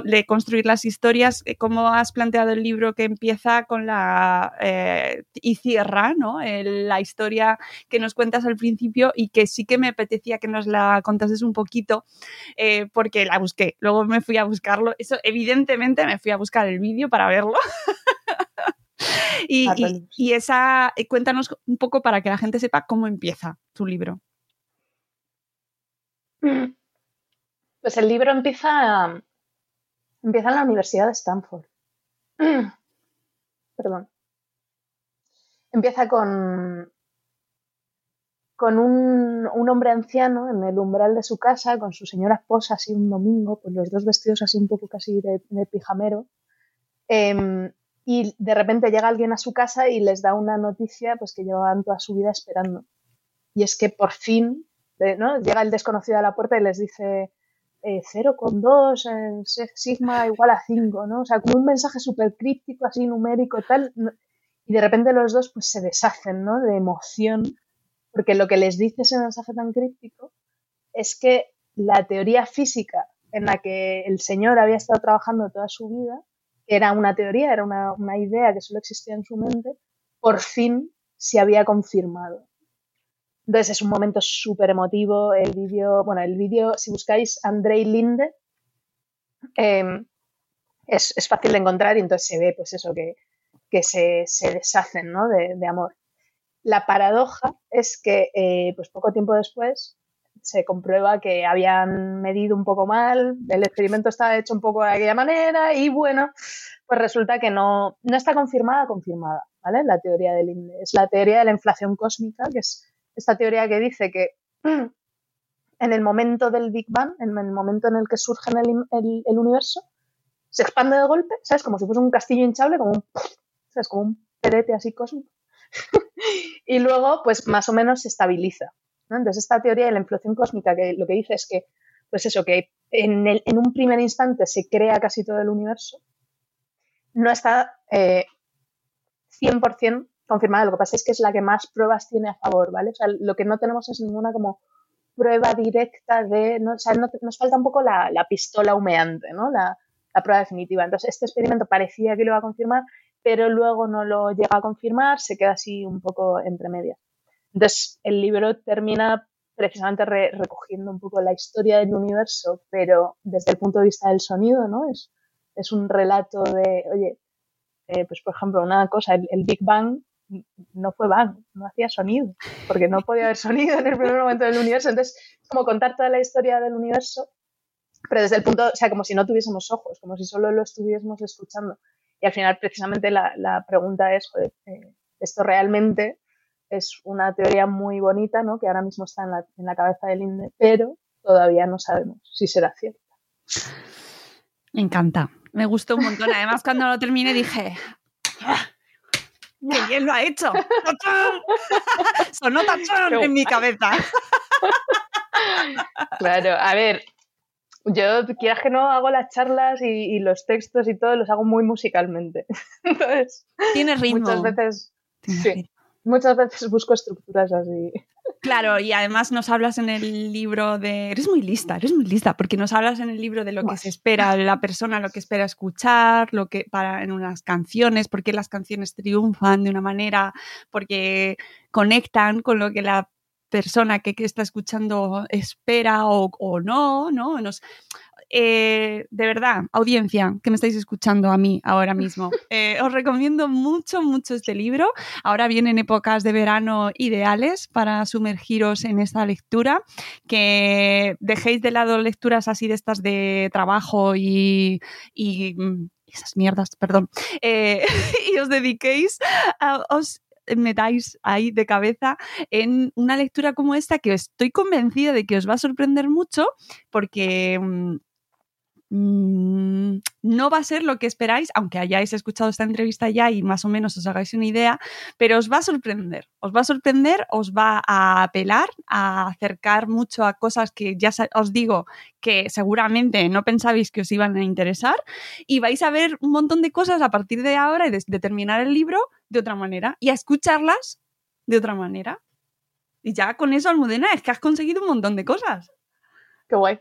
S3: de construir las historias, eh, cómo has planteado el libro que empieza con la eh, y cierra, ¿no? la historia que nos cuentas al principio y que sí que me apetecía que nos la contases un poquito eh, porque la busqué. Luego me fui a buscarlo. Eso, evidentemente, me fui a buscar el vídeo para verlo. y, y, esa, cuéntanos un poco para que la gente sepa cómo empieza tu libro.
S4: Pues el libro empieza, empieza en la Universidad de Stanford. Perdón. Empieza con, con un, hombre anciano en el umbral de su casa, con su señora esposa, así un domingo, pues los dos vestidos así un poco casi de, pijamero. Em, y de repente llega alguien a su casa y les da una noticia pues que llevaban toda su vida esperando. Y es que por fin ¿no? llega el desconocido a la puerta y les dice, eh, 0,2 en sigma igual a 5, ¿no? O sea, como un mensaje súper críptico, así numérico, tal. Y de repente los dos pues se deshacen, ¿no? De emoción, porque lo que les dice ese mensaje tan críptico es que la teoría física en la que el señor había estado trabajando toda su vida, que era una teoría, era una, una idea que solo existía en su mente, por fin se había confirmado. Entonces es un momento súper emotivo. El vídeo, bueno, el vídeo, si buscáis Andrei Linde, em, es, fácil de encontrar y entonces se ve, pues eso, que, se, deshacen ¿no? de, amor. La paradoja es que, eh, pues poco tiempo después, se comprueba que habían medido un poco mal, el experimento estaba hecho un poco de aquella manera y bueno, pues resulta que no, no está confirmada, confirmada, ¿vale? La teoría del. Es la teoría de la inflación cósmica, que es esta teoría que dice que en el momento del Big Bang, en el momento en el que surge el, universo, se expande de golpe, ¿sabes? Como si fuese un castillo hinchable, como un, ¿sabes? Como un perete así cósmico. y luego, pues más o menos se estabiliza. Entonces, esta teoría de la inflación cósmica que lo que dice es que, pues eso, que en un primer instante se crea casi todo el universo, no está eh, 100% confirmada. Lo que pasa es que es la que más pruebas tiene a favor, ¿vale? O sea, lo que no tenemos es ninguna como prueba directa de, ¿no? o sea, nos falta un poco la, pistola humeante, ¿no? La, prueba definitiva. Entonces, este experimento parecía que lo iba a confirmar, pero luego no lo llega a confirmar, se queda así un poco entre medias. Entonces, el libro termina precisamente recogiendo un poco la historia del universo, pero desde el punto de vista del sonido, ¿no? Es, es un relato de, oye, eh, pues por ejemplo, una cosa, el Big Bang no fue van, no hacía sonido, porque no podía haber sonido en el primer momento del universo. Entonces, es como contar toda la historia del universo, pero desde el punto, o sea, como si no tuviésemos ojos, como si solo lo estuviésemos escuchando. Y al final, precisamente, la, pregunta es, eh, esto realmente es una teoría muy bonita, ¿no? Que ahora mismo está en la, en la cabeza del INDE, pero todavía no sabemos si será cierta.
S3: Me encanta, me gustó un montón. Además, cuando lo terminé dije, ah, ¿Quién lo ha hecho? Sonó tachón en mi cabeza.
S4: claro, a ver, yo quieras que no hago las charlas y, los textos y todo, los hago muy musicalmente. Entonces,
S3: tiene ritmo.
S4: Muchas veces, sí, muchas veces busco estructuras así.
S3: Claro, y además nos hablas en el libro de... Eres muy lista, eres muy lista, porque nos hablas en el libro de lo que se espera la persona, lo que espera escuchar, lo que para en unas canciones, porque las canciones triunfan de una manera, porque conectan con lo que la persona que, está escuchando espera o, o no, ¿no? Nos, eh, de verdad, audiencia que me estáis escuchando a mí ahora mismo, eh, os recomiendo mucho, mucho este libro. Ahora vienen épocas de verano ideales para sumergiros en esta lectura, que dejéis de lado lecturas así de estas de trabajo y, mm, esas mierdas, perdón, eh, y os dediquéis a, os metáis ahí de cabeza en una lectura como esta que estoy convencida de que os va a sorprender mucho porque mm, Mm, no va a ser lo que esperáis, aunque hayáis escuchado esta entrevista ya y más o menos os hagáis una idea, pero os va a sorprender, os va a sorprender, os va a apelar, a acercar mucho a cosas que ya os digo que seguramente no pensabais que os iban a interesar y vais a ver un montón de cosas a partir de ahora y de, terminar el libro de otra manera y a escucharlas de otra manera. Y ya con eso, Almudena, es que has conseguido un montón de cosas.
S4: Qué guay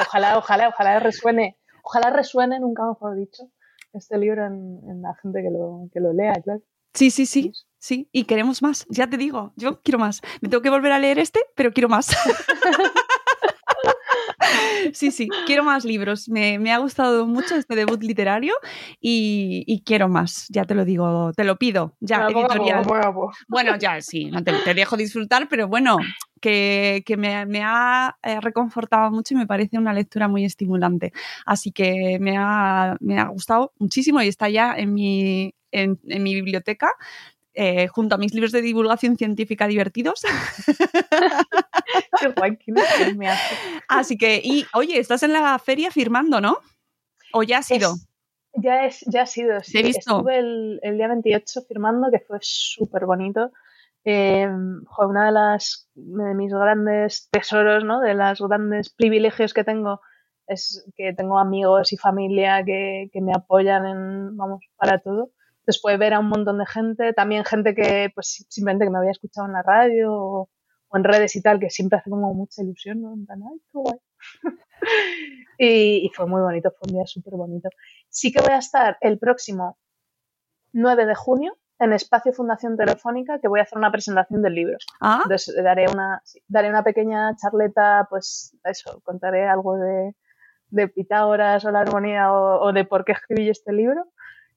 S4: ojalá, ojalá, ojalá resuene. ojalá resuene, nunca mejor dicho, este libro en, la gente que lo, que lo lea, claro.
S3: Sí, sí, sí, sí. Y queremos más, ya te digo, yo quiero más. Me tengo que volver a leer este, pero quiero más. sí, sí, quiero más libros. Me, ha gustado mucho este debut literario y, quiero más, ya te lo digo, te lo pido. Ya, editorial. Bueno, ya sí, no te, dejo disfrutar, pero bueno, que, me, ha eh, reconfortado mucho y me parece una lectura muy estimulante. Así que me ha, gustado muchísimo y está ya en mi, en mi biblioteca. Eh, junto a mis libros de divulgación científica divertidos. Así que, y oye, estás en la feria firmando, ¿no? ¿O ya has ido?
S4: ya, es, ya ha sido, sí. He visto. Estuve el, día 28 firmando, que fue súper bonito. Eh, una de las de mis grandes tesoros, ¿no? De los grandes privilegios que tengo es que tengo amigos y familia que, que me apoyan en, vamos, para todo después ver a un montón de gente, también gente que pues simplemente que me había escuchado en la radio o, en redes y tal, que siempre hace como mucha ilusión, ¿no? En plan, ay, qué guay. y, fue muy bonito, fue un día súper bonito. Sí que voy a estar el próximo 9 de junio en Espacio Fundación Telefónica, que voy a hacer una presentación del libro.
S3: ¿Ah?
S4: Entonces daré una, daré una pequeña charleta, pues eso, contaré algo de, de Pitágoras o la armonía o, o de por qué escribí este libro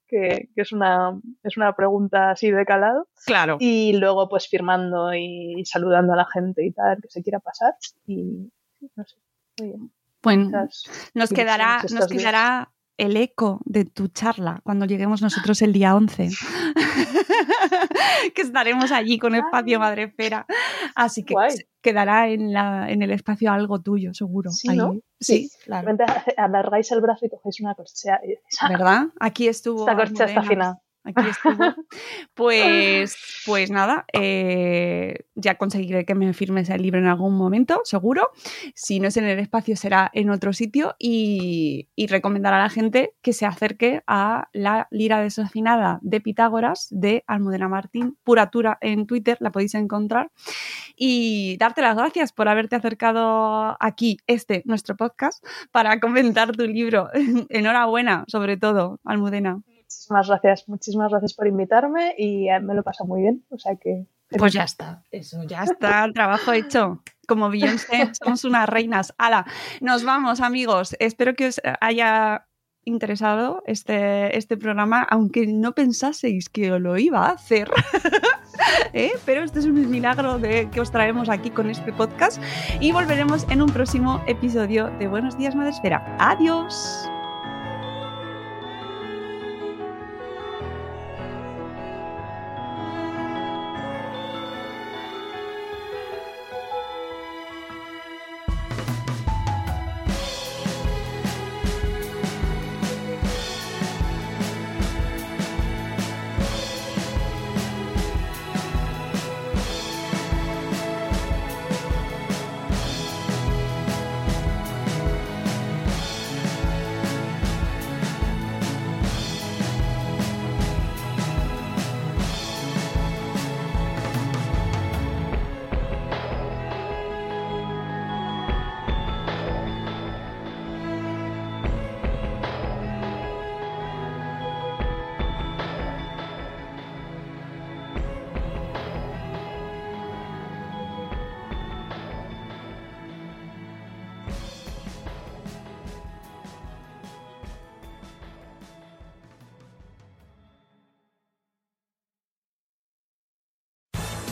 S4: que, es, una, es una pregunta así de calado.
S3: Claro.
S4: Y luego pues firmando y saludando a la gente y tal que se quiera pasar. Y no sé, muy bien.
S3: Bueno, nos quedará, nos quedará el eco de tu charla cuando lleguemos nosotros el día 11. que estaremos allí con Espacio Madrefera. Así que quedará en, la, en el espacio algo tuyo, seguro.
S4: Sí, ¿no?
S3: sí, claro.
S4: Alargáis el brazo y cogéis una corchea.
S3: ¿Verdad? Aquí estuvo.
S4: Esta corchea está fina
S3: aquí estuvo. Pues, pues nada, eh, ya conseguiré que me firmes el libro en algún momento, seguro. Si no es en el espacio, será en otro sitio. Y, recomendar a la gente que se acerque a la lira desafinada de Pitágoras de Almudena Martín, puratura en Twitter, la podéis encontrar. Y darte las gracias por haberte acercado aquí, este, nuestro podcast, para comentar tu libro. Enhorabuena, sobre todo, Almudena.
S4: Muchísimas gracias, muchísimas gracias por invitarme y me lo pasa muy bien. O sea que.
S3: Pues ya está, eso, ya está, trabajo hecho. Como Beyoncé, somos unas reinas. ¡Hala! Nos vamos, amigos. Espero que os haya interesado este, este programa, aunque no pensaseis que lo iba a hacer. ¿Eh? Pero este es un milagro de que os traemos aquí con este podcast y volveremos en un próximo episodio de Buenos Días Madresfera. ¡Adiós!